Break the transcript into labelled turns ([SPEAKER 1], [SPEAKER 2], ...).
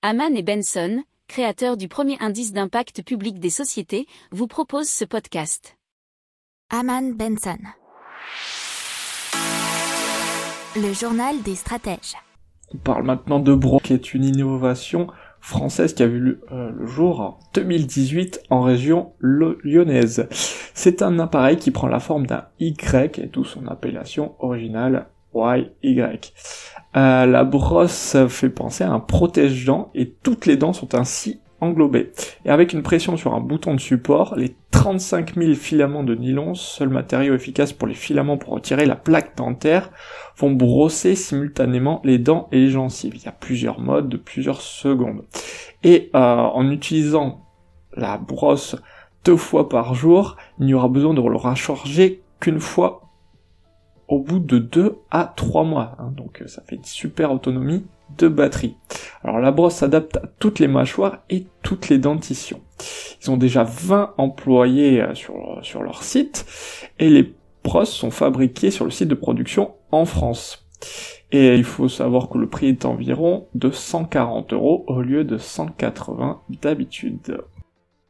[SPEAKER 1] Haman et Benson, créateurs du premier indice d'impact public des sociétés, vous proposent ce podcast.
[SPEAKER 2] Haman Benson. Le journal des stratèges.
[SPEAKER 3] On parle maintenant de Bro, qui est une innovation française qui a vu le, euh, le jour en 2018 en région lyonnaise. C'est un appareil qui prend la forme d'un Y et d'où son appellation originale YY. Euh, la brosse fait penser à un protège-dents et toutes les dents sont ainsi englobées. Et avec une pression sur un bouton de support, les 35 000 filaments de nylon, seul matériau efficace pour les filaments pour retirer la plaque dentaire, vont brosser simultanément les dents et les gencives. Il y a plusieurs modes de plusieurs secondes. Et euh, en utilisant la brosse deux fois par jour, il n'y aura besoin de le recharger qu'une fois au bout de 2 à 3 mois. Hein. donc euh, ça fait une super autonomie de batterie. Alors la brosse s'adapte à toutes les mâchoires et toutes les dentitions. Ils ont déjà 20 employés euh, sur, sur leur site et les brosses sont fabriquées sur le site de production en France. Et il faut savoir que le prix est environ de 140 euros au lieu de 180 d'habitude.